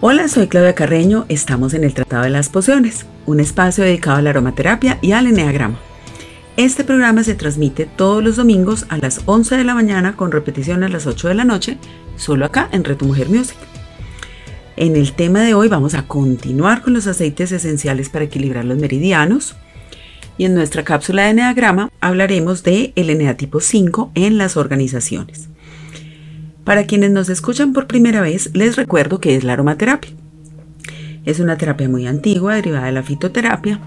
Hola, soy Claudia Carreño, estamos en el Tratado de las Pociones, un espacio dedicado a la aromaterapia y al eneagrama. Este programa se transmite todos los domingos a las 11 de la mañana con repetición a las 8 de la noche, solo acá en Reto Mujer Music. En el tema de hoy vamos a continuar con los aceites esenciales para equilibrar los meridianos. Y en nuestra cápsula de eneagrama hablaremos de el eneatipo 5 en las organizaciones. Para quienes nos escuchan por primera vez, les recuerdo que es la aromaterapia. Es una terapia muy antigua derivada de la fitoterapia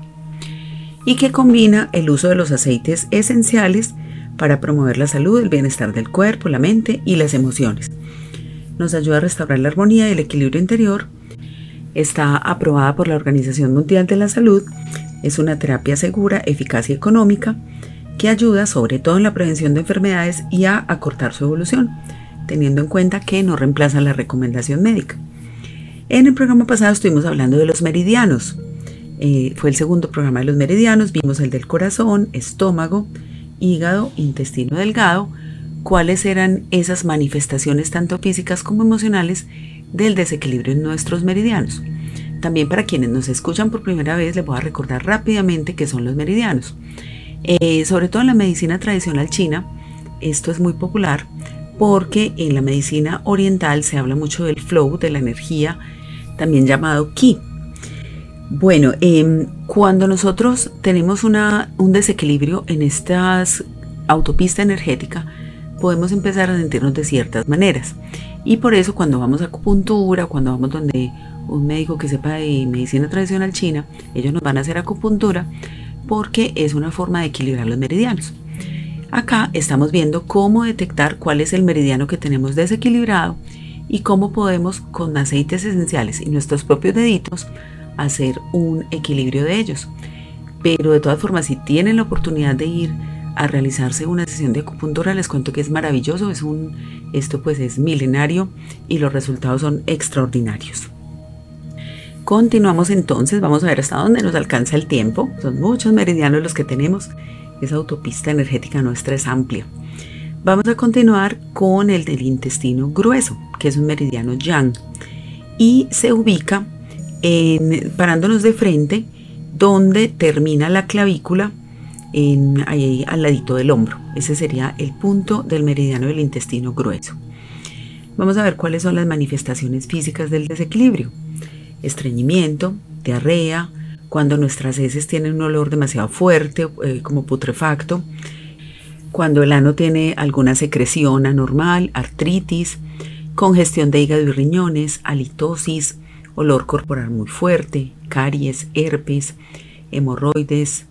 y que combina el uso de los aceites esenciales para promover la salud, el bienestar del cuerpo, la mente y las emociones. Nos ayuda a restaurar la armonía y el equilibrio interior. Está aprobada por la Organización Mundial de la Salud. Es una terapia segura, eficaz y económica que ayuda sobre todo en la prevención de enfermedades y a acortar su evolución teniendo en cuenta que no reemplaza la recomendación médica. En el programa pasado estuvimos hablando de los meridianos. Eh, fue el segundo programa de los meridianos, vimos el del corazón, estómago, hígado, intestino delgado, cuáles eran esas manifestaciones tanto físicas como emocionales del desequilibrio en nuestros meridianos. También para quienes nos escuchan por primera vez les voy a recordar rápidamente qué son los meridianos. Eh, sobre todo en la medicina tradicional china, esto es muy popular porque en la medicina oriental se habla mucho del flow, de la energía, también llamado ki. Bueno, em, cuando nosotros tenemos una, un desequilibrio en esta autopista energética, podemos empezar a sentirnos de ciertas maneras. Y por eso cuando vamos a acupuntura, cuando vamos donde un médico que sepa de medicina tradicional china, ellos nos van a hacer acupuntura porque es una forma de equilibrar los meridianos. Acá estamos viendo cómo detectar cuál es el meridiano que tenemos desequilibrado y cómo podemos con aceites esenciales y nuestros propios deditos hacer un equilibrio de ellos. Pero de todas formas, si tienen la oportunidad de ir a realizarse una sesión de acupuntura, les cuento que es maravilloso, es un esto pues es milenario y los resultados son extraordinarios. Continuamos entonces, vamos a ver hasta dónde nos alcanza el tiempo. Son muchos meridianos los que tenemos esa autopista energética nuestra es amplia. Vamos a continuar con el del intestino grueso, que es un meridiano yang, y se ubica en, parándonos de frente donde termina la clavícula en, ahí al ladito del hombro. Ese sería el punto del meridiano del intestino grueso. Vamos a ver cuáles son las manifestaciones físicas del desequilibrio. Estreñimiento, diarrea, cuando nuestras heces tienen un olor demasiado fuerte, eh, como putrefacto, cuando el ano tiene alguna secreción anormal, artritis, congestión de hígado y riñones, halitosis, olor corporal muy fuerte, caries, herpes, hemorroides,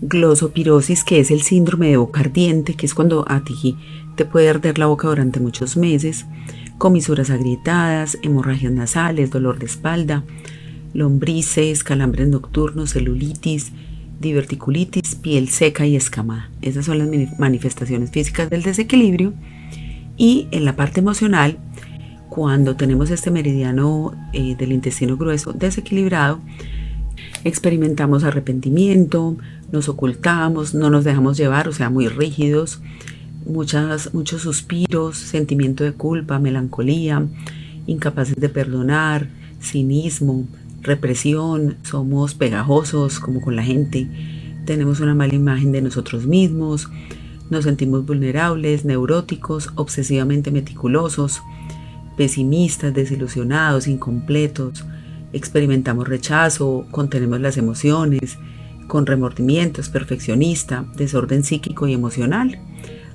glosopirosis, que es el síndrome de boca ardiente, que es cuando a ti te puede arder la boca durante muchos meses, comisuras agrietadas, hemorragias nasales, dolor de espalda, lombrices, calambres nocturnos, celulitis, diverticulitis, piel seca y escamada. Esas son las manifestaciones físicas del desequilibrio. Y en la parte emocional, cuando tenemos este meridiano eh, del intestino grueso desequilibrado, experimentamos arrepentimiento, nos ocultamos, no nos dejamos llevar, o sea, muy rígidos, muchas, muchos suspiros, sentimiento de culpa, melancolía, incapaces de perdonar, cinismo, represión, somos pegajosos como con la gente, tenemos una mala imagen de nosotros mismos, nos sentimos vulnerables, neuróticos, obsesivamente meticulosos, pesimistas, desilusionados, incompletos, experimentamos rechazo, contenemos las emociones, con remordimientos, perfeccionista, desorden psíquico y emocional.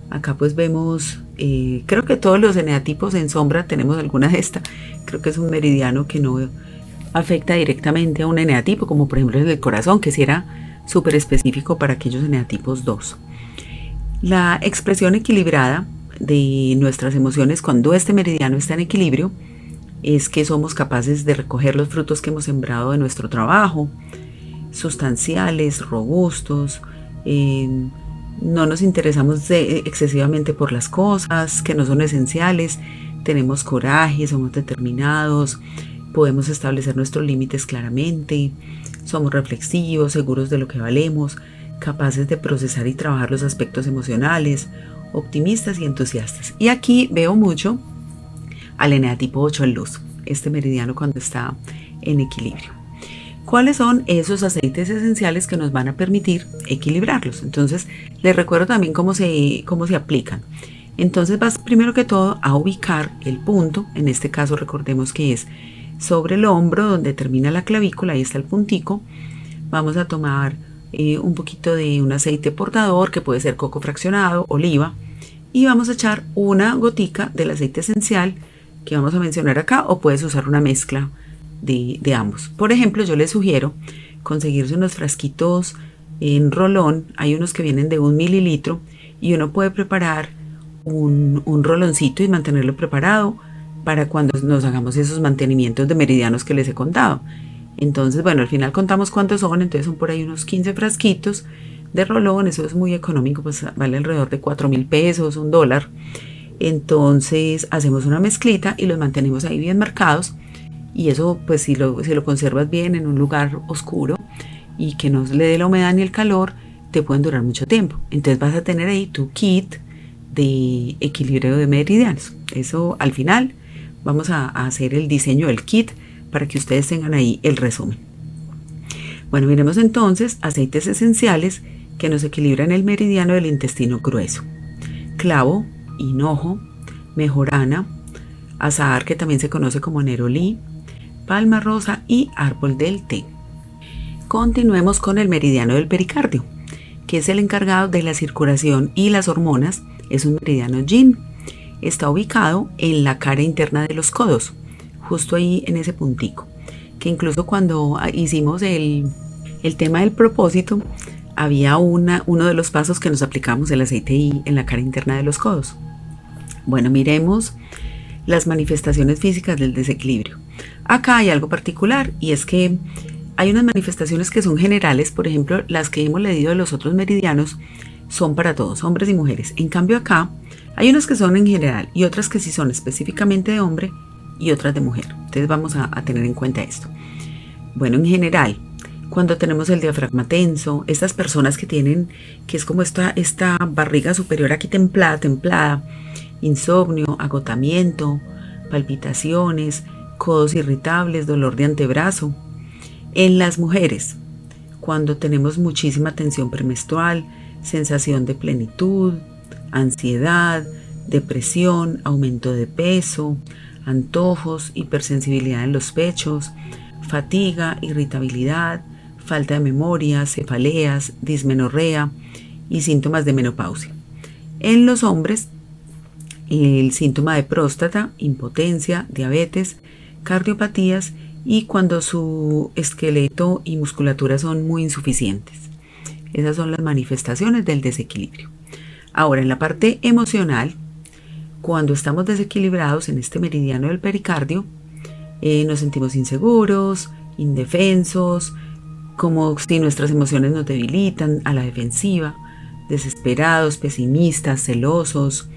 Acá pues vemos, eh, creo que todos los eneatipos en sombra tenemos alguna de esta. Creo que es un meridiano que no afecta directamente a un eneatipo, como por ejemplo el del corazón, que si era súper específico para aquellos eneatipos 2. La expresión equilibrada de nuestras emociones cuando este meridiano está en equilibrio es que somos capaces de recoger los frutos que hemos sembrado de nuestro trabajo, sustanciales, robustos, em, no nos interesamos excesivamente por las cosas que no son esenciales, tenemos coraje, somos determinados, podemos establecer nuestros límites claramente, somos reflexivos, seguros de lo que valemos, capaces de procesar y trabajar los aspectos emocionales, optimistas y entusiastas. Y aquí veo mucho al eneatipo 8 en luz, este meridiano cuando está en equilibrio. ¿Cuáles son esos aceites esenciales que nos van a permitir equilibrarlos? Entonces, les recuerdo también cómo se, cómo se aplican. Entonces vas primero que todo a ubicar el punto, en este caso recordemos que es sobre el hombro donde termina la clavícula, ahí está el puntico. Vamos a tomar eh, un poquito de un aceite portador que puede ser coco fraccionado, oliva, y vamos a echar una gotica del aceite esencial que vamos a mencionar acá o puedes usar una mezcla de, ambos. Por ejemplo, yo les sugiero conseguirse unos frasquitos en rolón, hay unos que vienen de un mililitro y uno puede preparar un, un roloncito y mantenerlo preparado para cuando nos hagamos esos mantenimientos de meridianos que les he contado. Entonces, bueno, al final contamos cuántos son, entonces son por ahí unos 15 frasquitos de rolón, eso es muy económico, pues vale alrededor de 4 mil pesos, un dólar. Entonces hacemos una mezclita y los mantenemos ahí bien marcados y eso pues si lo, si lo conservas bien en un lugar oscuro y que no le dé la humedad ni el calor, te pueden durar mucho tiempo. Entonces vas a tener ahí tu kit de equilibrio de meridianos. Eso al final vamos a hacer el diseño del kit para que ustedes tengan ahí el resumen. Bueno, miremos entonces aceites esenciales que nos equilibran el meridiano del intestino grueso. Clavo, hinojo, mejorana, azahar que también se conoce como nerolí, palma rosa y árbol del té. Continuemos con el meridiano del pericardio, que es el encargado de la circulación y las hormonas. Es un meridiano yin. Está ubicado en la cara interna de los codos, justo ahí en ese puntico. Que incluso cuando hicimos el, el tema del propósito, había una, uno de los pasos que nos aplicamos el aceite I en la cara interna de los codos. Bueno, miremos las manifestaciones físicas del desequilibrio. Acá hay algo particular y es que hay unas manifestaciones que son generales, por ejemplo, las que hemos leído de los otros meridianos son para todos, hombres y mujeres. En cambio acá hay unas que son en general y otras que sí son específicamente de hombre y otras de mujer. Entonces vamos a, tener en cuenta esto. Bueno, en general, cuando tenemos el diafragma tenso, estas personas que tienen, que es como esta, esta barriga superior aquí templada, templada, insomnio, agotamiento, palpitaciones, codos irritables, dolor de antebrazo. En las mujeres, cuando tenemos muchísima tensión premenstrual, sensación de plenitud, ansiedad, depresión, aumento de peso, antojos, hipersensibilidad en los pechos, fatiga, irritabilidad, falta de memoria, cefaleas, dismenorrea y síntomas de menopausia. En los hombres, el síntoma de próstata, impotencia, diabetes, cardiopatías y cuando su esqueleto y musculatura son muy insuficientes. Esas son las manifestaciones del desequilibrio. Ahora, en la parte emocional, cuando estamos desequilibrados en este meridiano del pericardio, eh, nos sentimos inseguros, indefensos, como si nuestras emociones nos debilitan a la defensiva, desesperados, pesimistas, celosos.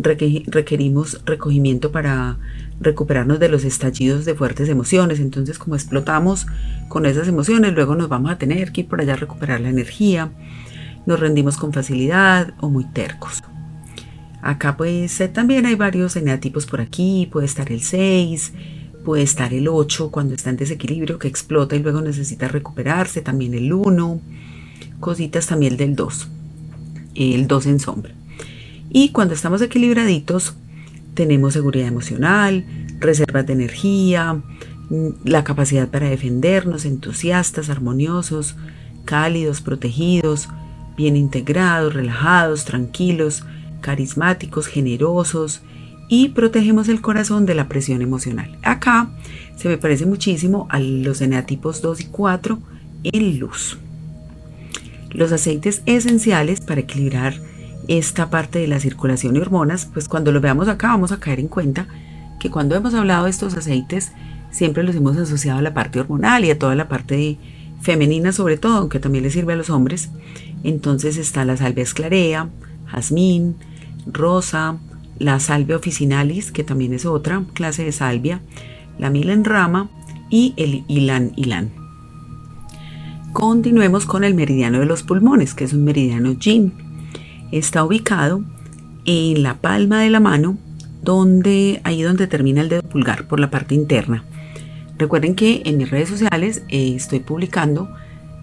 requerimos recogimiento para recuperarnos de los estallidos de fuertes emociones. Entonces, como explotamos con esas emociones, luego nos vamos a tener que ir por allá a recuperar la energía. Nos rendimos con facilidad o muy tercos. Acá pues eh, también hay varios eneatipos por aquí, puede estar el 6, Puede estar el 8 cuando está en desequilibrio que explota y luego necesita recuperarse. También el 1. Cositas también del 2. El 2 en sombra. Y cuando estamos equilibraditos tenemos seguridad emocional, reservas de energía, mm, la capacidad para defendernos, entusiastas, armoniosos, cálidos, protegidos, bien integrados, relajados, tranquilos, carismáticos, generosos, y protegemos el corazón de la presión emocional. Acá se me parece muchísimo a los eneatipos 2 y 4 en luz. Los aceites esenciales para equilibrar esta parte de la circulación y hormonas, pues cuando lo veamos acá vamos a caer en cuenta que cuando hemos hablado de estos aceites siempre los hemos asociado a la parte hormonal y a toda la parte femenina sobre todo, aunque también le sirve a los hombres. Entonces está la salvia esclarea, jazmín, rosa, la salvia officinalis, que también es otra clase de salvia, la milenrama y el ilan ilan. Continuemos con el meridiano de los pulmones, que es un meridiano yin. Está ubicado en la palma de la mano, donde ahí donde termina el dedo pulgar, por la parte interna. Recuerden que en mis redes sociales eh, estoy publicando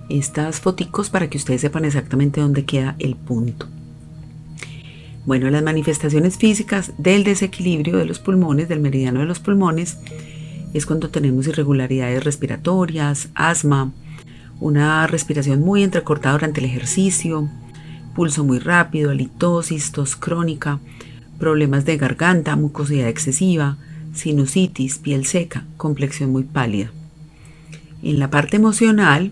estas foticos para que ustedes sepan exactamente dónde queda el punto. Bueno, las manifestaciones físicas del desequilibrio de los pulmones, del meridiano de los pulmones, es cuando tenemos irregularidades respiratorias, asma, una respiración muy entrecortada durante el ejercicio, pulso muy rápido, halitosis, tos crónica, problemas de garganta, mucosidad excesiva, sinusitis, piel seca, complexión muy pálida. En la parte emocional,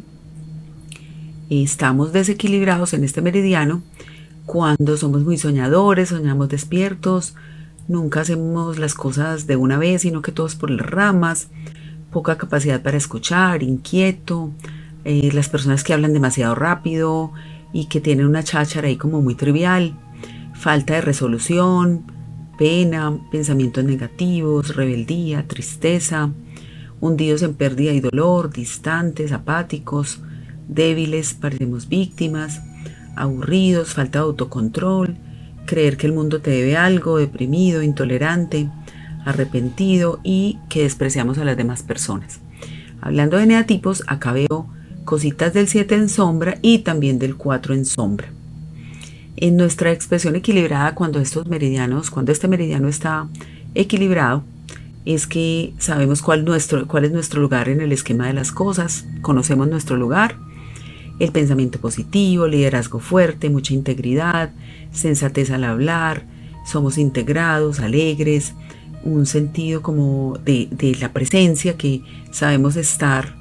estamos desequilibrados en este meridiano. Cuando somos muy soñadores, soñamos despiertos, nunca hacemos las cosas de una vez, sino que todos por las ramas, poca capacidad para escuchar, inquieto, eh, las personas que hablan demasiado rápido y que tienen una cháchara ahí como muy trivial, falta de resolución, pena, pensamientos negativos, rebeldía, tristeza, hundidos en pérdida y dolor, distantes, apáticos, débiles, parecemos víctimas, aburridos, falta de autocontrol, creer que el mundo te debe algo, deprimido, intolerante, arrepentido y que despreciamos a las demás personas. Hablando de neatipos, acá veo cositas del 7 en sombra y también del 4 en sombra. En nuestra expresión equilibrada, cuando estos meridianos, cuando este meridiano está equilibrado, es que sabemos cuál, nuestro, cuál es nuestro lugar en el esquema de las cosas, conocemos nuestro lugar, el pensamiento positivo, liderazgo fuerte, mucha integridad, sensatez al hablar, somos integrados, alegres, un sentido como de, la presencia que sabemos estar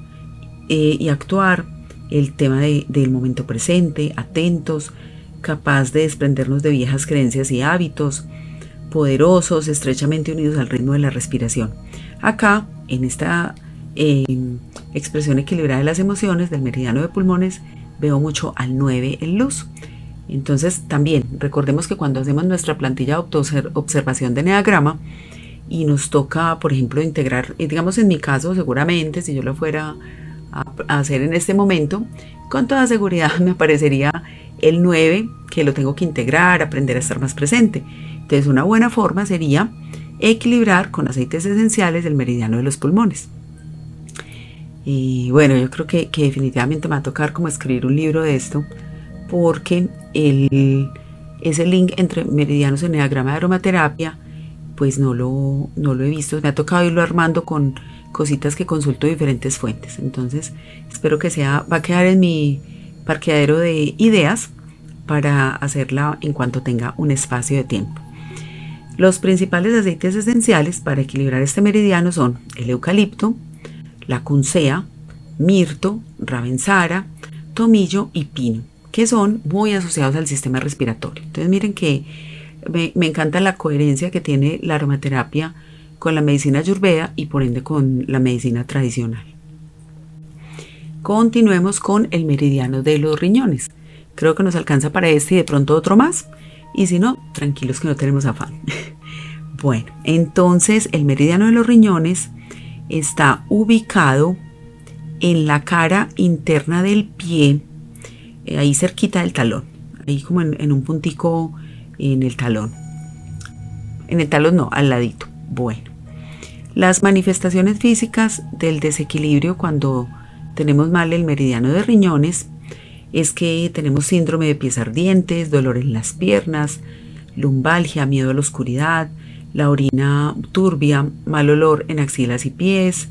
eh, y actuar, el tema del momento presente, atentos, capaz de desprendernos de viejas creencias y hábitos, poderosos, estrechamente unidos al ritmo de la respiración. Acá, en esta eh, expresión equilibrada de las emociones del meridiano de pulmones, veo mucho al 9 en luz. Entonces, también recordemos que cuando hacemos nuestra plantilla de observación de neagrama y nos toca, por ejemplo, integrar, digamos en mi caso, seguramente, si yo lo fuera a hacer en este momento, con toda seguridad me aparecería el 9, que lo tengo que integrar, aprender a estar más presente. Entonces una buena forma sería equilibrar con aceites esenciales el meridiano de los pulmones. Y bueno, yo creo que, definitivamente me va a tocar como escribir un libro de esto, porque el, ese link entre meridianos en diagrama de aromaterapia, pues no lo, no lo he visto. Me ha tocado irlo armando con cositas que consulto diferentes fuentes. Entonces, espero que sea, va a quedar en mi parqueadero de ideas para hacerla en cuanto tenga un espacio de tiempo. Los principales aceites esenciales para equilibrar este meridiano son el eucalipto, la cuncea, mirto, ravensara, tomillo y pino, que son muy asociados al sistema respiratorio. Entonces miren que me, encanta la coherencia que tiene la aromaterapia con la medicina ayurveda y por ende con la medicina tradicional. Continuemos con el meridiano de los riñones. Creo que nos alcanza para este y de pronto otro más. Y si no, tranquilos que no tenemos afán. bueno, entonces el meridiano de los riñones está ubicado en la cara interna del pie, eh, ahí cerquita del talón, ahí como en, en un puntico en el talón. En el talón no, al ladito. Bueno, las manifestaciones físicas del desequilibrio cuando tenemos mal el meridiano de riñones es que tenemos síndrome de pies ardientes, dolor en las piernas, lumbalgia, miedo a la oscuridad, la orina turbia, mal olor en axilas y pies,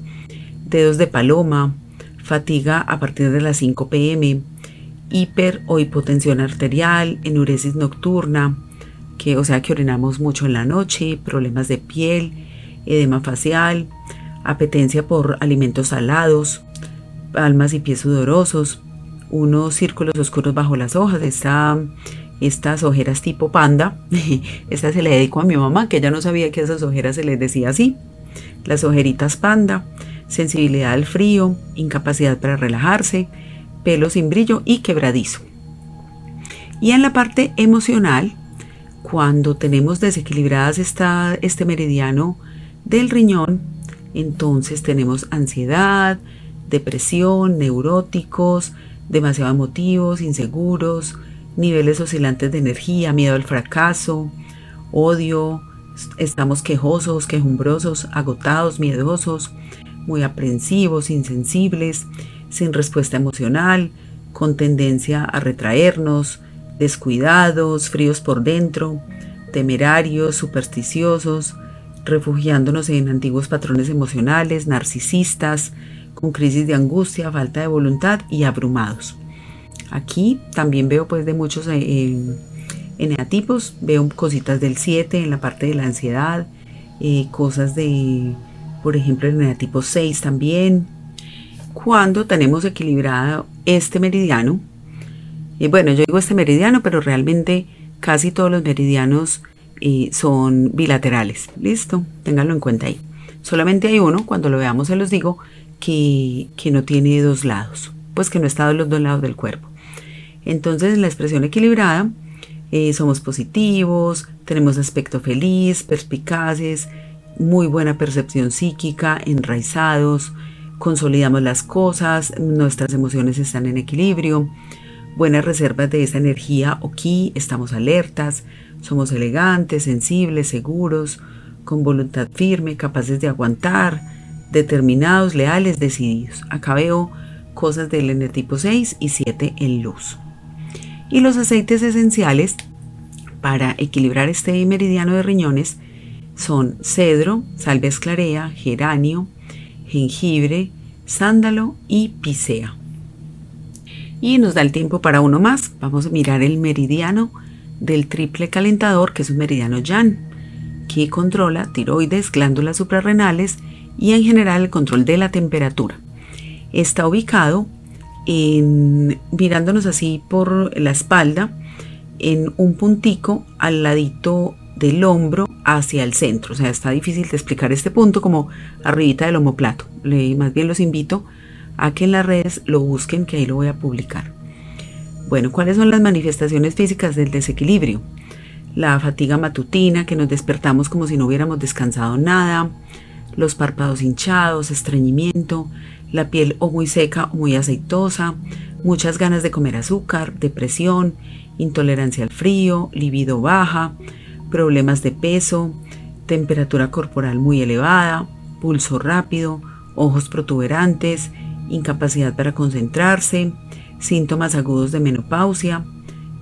dedos de paloma, fatiga a partir de las 5 pm, hiper o hipotensión arterial, enuresis nocturna, que o sea que orinamos mucho en la noche, problemas de piel, edema facial, apetencia por alimentos salados, palmas y pies sudorosos, unos círculos oscuros bajo las hojas, estas ojeras tipo panda, esta se le dedicó a mi mamá, que ella no sabía que esas ojeras se les decía así, las ojeritas panda, sensibilidad al frío, incapacidad para relajarse, pelo sin brillo y quebradizo. Y en la parte emocional, cuando tenemos desequilibradas esta, este meridiano del riñón, entonces tenemos ansiedad, depresión, neuróticos, demasiado emotivos, inseguros, niveles oscilantes de energía, miedo al fracaso, odio, estamos quejosos, quejumbrosos, agotados, miedosos, muy aprensivos, insensibles, sin respuesta emocional, con tendencia a retraernos, descuidados, fríos por dentro, temerarios, supersticiosos, refugiándonos en antiguos patrones emocionales, narcisistas, con crisis de angustia, falta de voluntad y abrumados. Aquí también veo pues de muchos eh, eneatipos, veo cositas del 7 en la parte de la ansiedad, eh, cosas de, por ejemplo, el eneatipo 6 también. Cuando tenemos equilibrado este meridiano, y bueno, yo digo este meridiano, pero realmente casi todos los meridianos eh, son bilaterales. Listo, ténganlo en cuenta ahí. Solamente hay uno, cuando lo veamos se los digo, que, no tiene dos lados, pues que no está en los dos lados del cuerpo. Entonces, en la expresión equilibrada, eh, somos positivos, tenemos aspecto feliz, perspicaces, muy buena percepción psíquica, enraizados, consolidamos las cosas, nuestras emociones están en equilibrio, buenas reservas de esa energía o ki, estamos alertas, somos elegantes, sensibles, seguros, con voluntad firme, capaces de aguantar, determinados, leales, decididos. Acá veo cosas del eneatipo 6 y 7 en luz. Y los aceites esenciales para equilibrar este meridiano de riñones son cedro, salvia esclarea, geranio, jengibre, sándalo y pisea. Y nos da el tiempo para uno más. Vamos a mirar el meridiano del triple calentador, que es un meridiano Yan, que controla tiroides, glándulas suprarrenales y en general el control de la temperatura. Está ubicado en, mirándonos así por la espalda, en un puntico al ladito del hombro hacia el centro. O sea, está difícil de explicar este punto como arribita del homoplato. Más bien los invito a que en las redes lo busquen, que ahí lo voy a publicar. Bueno, ¿cuáles son las manifestaciones físicas del desequilibrio? La fatiga matutina, que nos despertamos como si no hubiéramos descansado nada, los párpados hinchados, estreñimiento, la piel o muy seca o muy aceitosa, muchas ganas de comer azúcar, depresión, intolerancia al frío, libido baja, problemas de peso, temperatura corporal muy elevada, pulso rápido, ojos protuberantes, incapacidad para concentrarse, síntomas agudos de menopausia,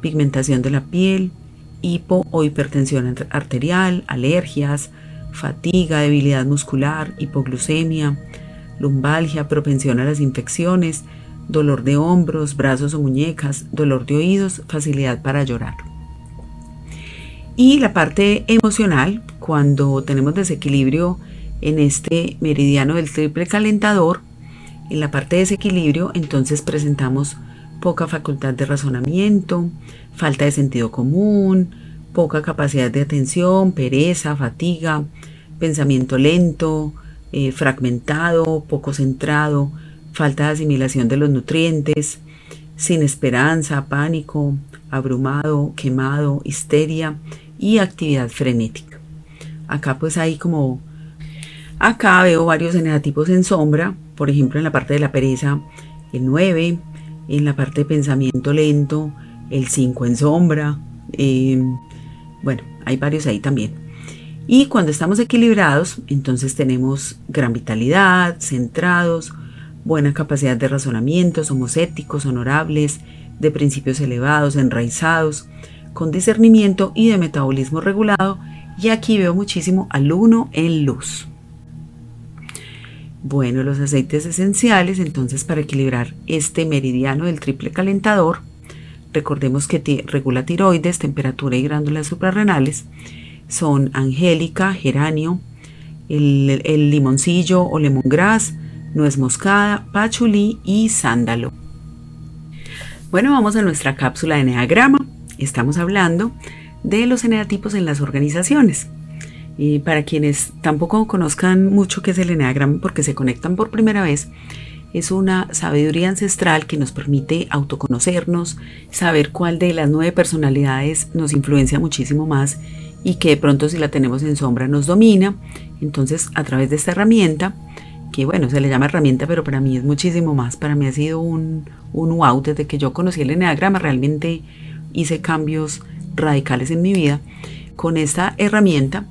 pigmentación de la piel, hipo o hipertensión arterial, alergias, fatiga, debilidad muscular, hipoglucemia, lumbalgia, propensión a las infecciones, dolor de hombros, brazos o muñecas, dolor de oídos, facilidad para llorar. Y la parte emocional, cuando tenemos desequilibrio en este meridiano del triple calentador, en la parte de desequilibrio, entonces presentamos poca facultad de razonamiento, falta de sentido común, poca capacidad de atención, pereza, fatiga, pensamiento lento, eh, fragmentado, poco centrado, falta de asimilación de los nutrientes, sin esperanza, pánico, abrumado, quemado, histeria y actividad frenética. Acá pues hay como, acá veo varios eneatipos en sombra, por ejemplo en la parte de la pereza el 9, en la parte de pensamiento lento el 5 en sombra, eh, bueno, hay varios ahí también. Y cuando estamos equilibrados, entonces tenemos gran vitalidad, centrados, buena capacidad de razonamiento, somos éticos, honorables, de principios elevados, enraizados, con discernimiento y de metabolismo regulado. Y aquí veo muchísimo al uno en luz. Bueno, los aceites esenciales, entonces para equilibrar este meridiano del triple calentador, recordemos que regula tiroides, temperatura y glándulas suprarrenales son angélica, geranio, el, limoncillo o lemongrass, nuez moscada, pachulí y sándalo. Bueno, vamos a nuestra cápsula de Enneagrama. Estamos hablando de los eneatipos en las organizaciones. Y para quienes tampoco conozcan mucho qué es el Enneagrama porque se conectan por primera vez, es una sabiduría ancestral que nos permite autoconocernos, saber cuál de las nueve personalidades nos influencia muchísimo más y que de pronto si la tenemos en sombra nos domina. Entonces, a través de esta herramienta, que bueno, se le llama herramienta, pero para mí es muchísimo más, para mí ha sido un, un wow, desde que yo conocí el Enneagrama realmente hice cambios radicales en mi vida. Con esta herramienta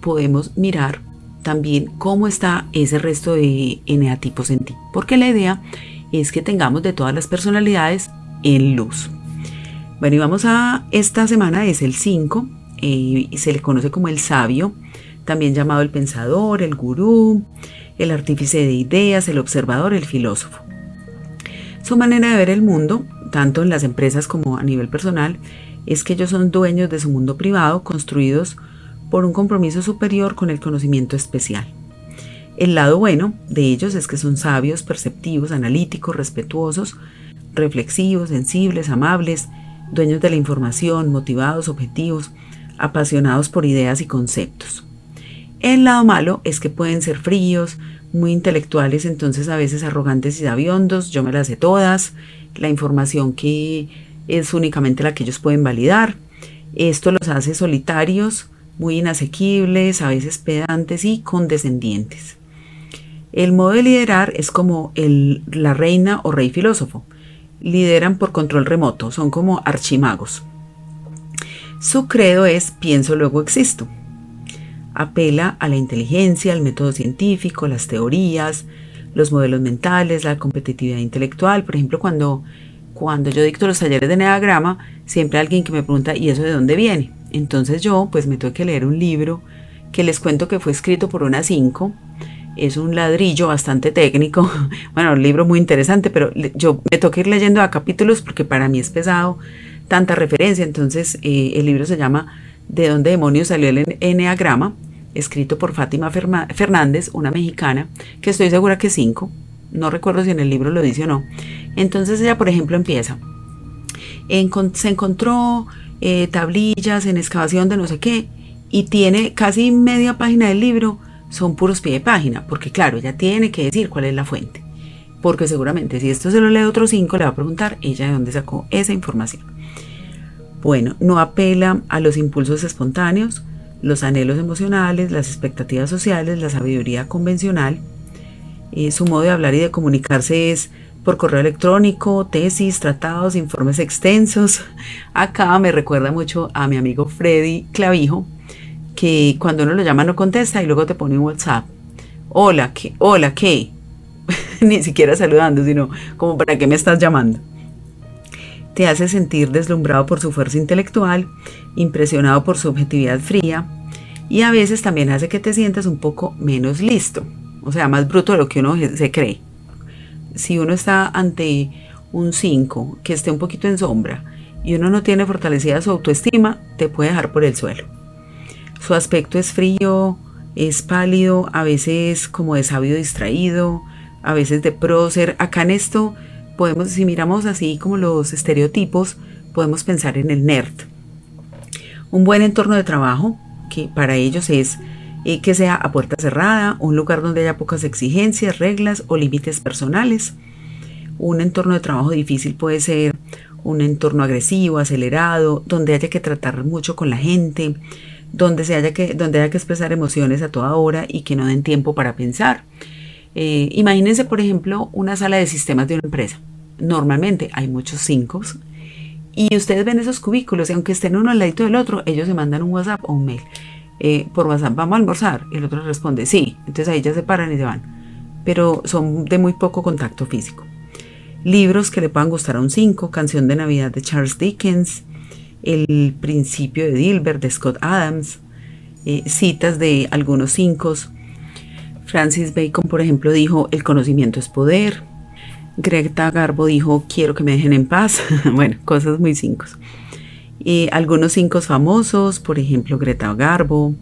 podemos mirar también cómo está ese resto de eneatipos en ti. Porque la idea es que tengamos de todas las personalidades en luz. Bueno, y vamos a esta semana, es el 5, eh, se le conoce como el sabio, también llamado el pensador, el gurú, el artífice de ideas, el observador, el filósofo. Su manera de ver el mundo, tanto en las empresas como a nivel personal, es que ellos son dueños de su mundo privado, construidos por un compromiso superior con el conocimiento especial. El lado bueno de ellos es que son sabios, perceptivos, analíticos, respetuosos, reflexivos, sensibles, amables, dueños de la información, motivados, objetivos, apasionados por ideas y conceptos. El lado malo es que pueden ser fríos, muy intelectuales, entonces a veces arrogantes y sabiondos, yo me las sé todas, la información que es únicamente la que ellos pueden validar. Esto los hace solitarios, muy inasequibles, a veces pedantes y condescendientes. El modo de liderar es como el, la reina o rey filósofo. Lideran por control remoto, son como archimagos. Su credo es pienso luego existo. Apela a la inteligencia, al método científico, las teorías, los modelos mentales, la competitividad intelectual. Por ejemplo, cuando, cuando yo dicto los talleres de neagrama, siempre hay alguien que me pregunta, ¿y eso de dónde viene? Entonces yo pues me tuve que leer un libro que les cuento que fue escrito por una 5. Es un ladrillo bastante técnico. Bueno, un libro muy interesante, pero yo me toqué ir leyendo a capítulos porque para mí es pesado tanta referencia. Entonces eh, el libro se llama ¿De dónde demonios salió el Enneagrama? Escrito por Fátima Fernández, una mexicana, que estoy segura que es 5. No recuerdo si en el libro lo dice o no. Entonces ella, por ejemplo, empieza. se encontró eh, tablillas en excavación de no sé qué, y tiene casi media página del libro, son puros pie de página, porque claro, ella tiene que decir cuál es la fuente. Porque seguramente si esto se lo lee otro cinco, le va a preguntar ella de dónde sacó esa información. Bueno, no apela a los impulsos espontáneos, los anhelos emocionales, las expectativas sociales, la sabiduría convencional. Eh, su modo de hablar y de comunicarse es por correo electrónico, tesis, tratados, informes extensos. Acá me recuerda mucho a mi amigo Freddy Clavijo, que cuando uno lo llama no contesta y luego te pone un WhatsApp. Hola, ¿qué? Hola, ¿qué? Ni siquiera saludando, sino como para qué me estás llamando. Te hace sentir deslumbrado por su fuerza intelectual, impresionado por su objetividad fría y a veces también hace que te sientas un poco menos listo, o sea, más bruto de lo que uno se cree si uno está ante un 5 que esté un poquito en sombra y uno no tiene fortalecida su autoestima, te puede dejar por el suelo. Su aspecto es frío, es pálido, a veces como de sabio distraído, a veces de prócer. Acá en esto podemos, si miramos así como los estereotipos, podemos pensar en el nerd. Un buen entorno de trabajo, que para ellos es eh, que sea a puerta cerrada, un lugar donde haya pocas exigencias, reglas o límites personales. Un entorno de trabajo difícil puede ser un entorno agresivo, acelerado, donde haya que tratar mucho con la gente, donde, se haya, que, donde haya que expresar emociones a toda hora y que no den tiempo para pensar. Eh, imagínense, por ejemplo, una sala de sistemas de una empresa. Normalmente hay muchos cinco y ustedes ven esos cubículos y aunque estén uno al lado del otro, ellos se mandan un WhatsApp o un mail. Eh, por WhatsApp, vamos a almorzar. Y el otro responde, sí. Entonces ahí ya se paran y se van. Pero son de muy poco contacto físico. Libros que le puedan gustar a un 5, Canción de Navidad de Charles Dickens, El Principio de Dilbert de Scott Adams, eh, citas de algunos 5. Francis Bacon, por ejemplo, dijo, el conocimiento es poder. Greta Garbo dijo, quiero que me dejen en paz. bueno, cosas muy 5 algunos cinco famosos, por ejemplo Greta Garbo,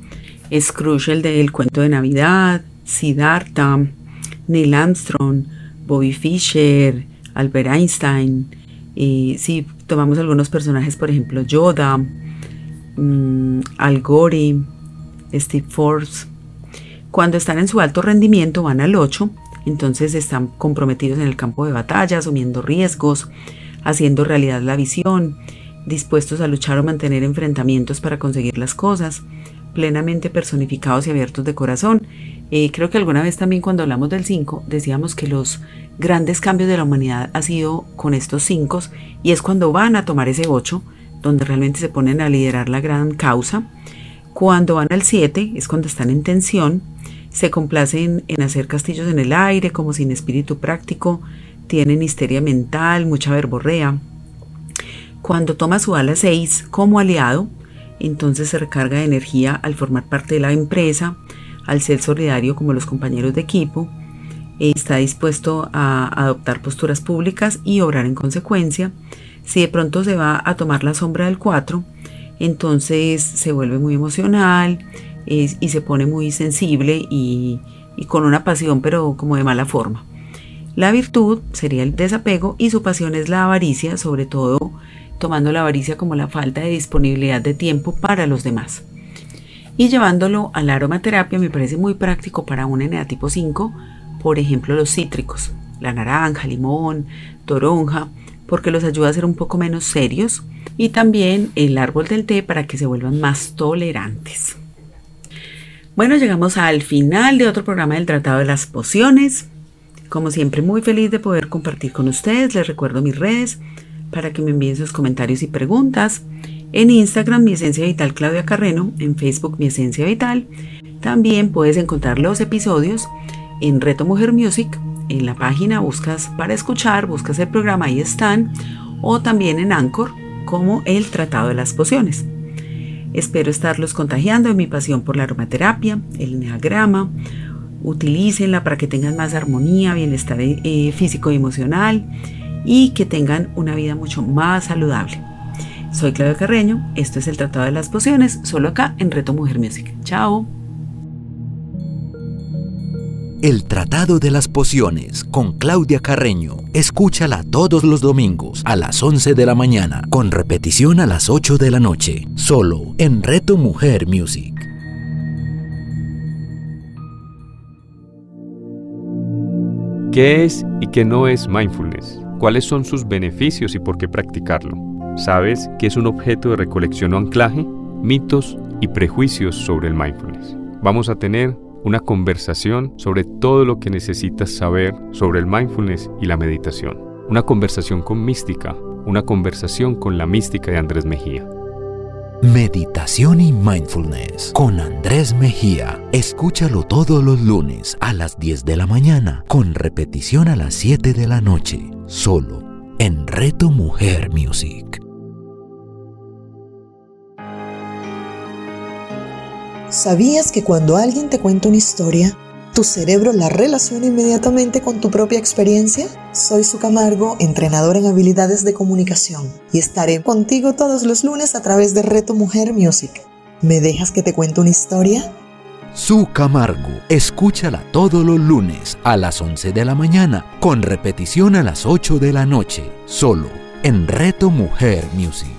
Scrooge el del cuento de Navidad, Siddhartha, Neil Armstrong, Bobby Fischer, Albert Einstein. si tomamos algunos personajes, por ejemplo Yoda, mm, Al Gore, Steve Forbes. Cuando están en su alto rendimiento van al 8, entonces están comprometidos en el campo de batalla, asumiendo riesgos, haciendo realidad la visión, dispuestos a luchar o mantener enfrentamientos para conseguir las cosas, plenamente personificados y abiertos de corazón. Eh, creo que alguna vez también cuando hablamos del 5 decíamos que los grandes cambios de la humanidad ha sido con estos 5 y es cuando van a tomar ese 8, donde realmente se ponen a liderar la gran causa. Cuando van al 7 es cuando están en tensión, se complacen en hacer castillos en el aire como sin espíritu práctico, tienen histeria mental, mucha verborrea. Cuando toma su ala 6 como aliado, entonces se recarga de energía al formar parte de la empresa, al ser solidario como los compañeros de equipo, está dispuesto a adoptar posturas públicas y obrar en consecuencia. Si de pronto se va a tomar la sombra del 4, entonces se vuelve muy emocional y se pone muy sensible y con una pasión pero como de mala forma. La virtud sería el desapego y su pasión es la avaricia, sobre todo tomando la avaricia como la falta de disponibilidad de tiempo para los demás. Y llevándolo a la aromaterapia me parece muy práctico para un tipo 5, por ejemplo los cítricos, la naranja, limón, toronja, porque los ayuda a ser un poco menos serios, y también el árbol del té para que se vuelvan más tolerantes. Bueno, llegamos al final de otro programa del Tratado de las Pociones. Como siempre, muy feliz de poder compartir con ustedes. Les recuerdo mis redes para que me envíen sus comentarios y preguntas. En Instagram, mi esencia vital Claudia Carreno. En Facebook, mi esencia vital. También puedes encontrar los episodios en Reto Mujer Music. En la página buscas para escuchar, buscas el programa, ahí están. O también en Anchor, como el Tratado de las Pociones. Espero estarlos contagiando en mi pasión por la aromaterapia, el neagrama. Utilícenla para que tengan más armonía, bienestar eh, físico y emocional y que tengan una vida mucho más saludable. Soy Claudia Carreño, esto es el Tratado de las Pociones, solo acá en Reto Mujer Music. Chao. El Tratado de las Pociones con Claudia Carreño. Escúchala todos los domingos a las 11 de la mañana, con repetición a las 8 de la noche, solo en Reto Mujer Music. ¿Qué es y qué no es mindfulness? ¿Cuáles son sus beneficios y por qué practicarlo? ¿Sabes qué es un objeto de recolección o anclaje? Mitos y prejuicios sobre el mindfulness. Vamos a tener una conversación sobre todo lo que necesitas saber sobre el mindfulness y la meditación. Una conversación con mística, una conversación con la mística de Andrés Mejía. Meditación y Mindfulness con Andrés Mejía. Escúchalo todos los lunes a las 10 de la mañana, con repetición a las 7 de la noche, solo en Reto Mujer Music. ¿Sabías que cuando alguien te cuenta una historia, tu cerebro la relaciona inmediatamente con tu propia experiencia? Soy Su Camargo, entrenador en habilidades de comunicación, y estaré contigo todos los lunes a través de Reto Mujer Music. ¿Me dejas que te cuente una historia? Su Camargo, escúchala todos los lunes a las 11 de la mañana, con repetición a las 8 de la noche, solo en Reto Mujer Music.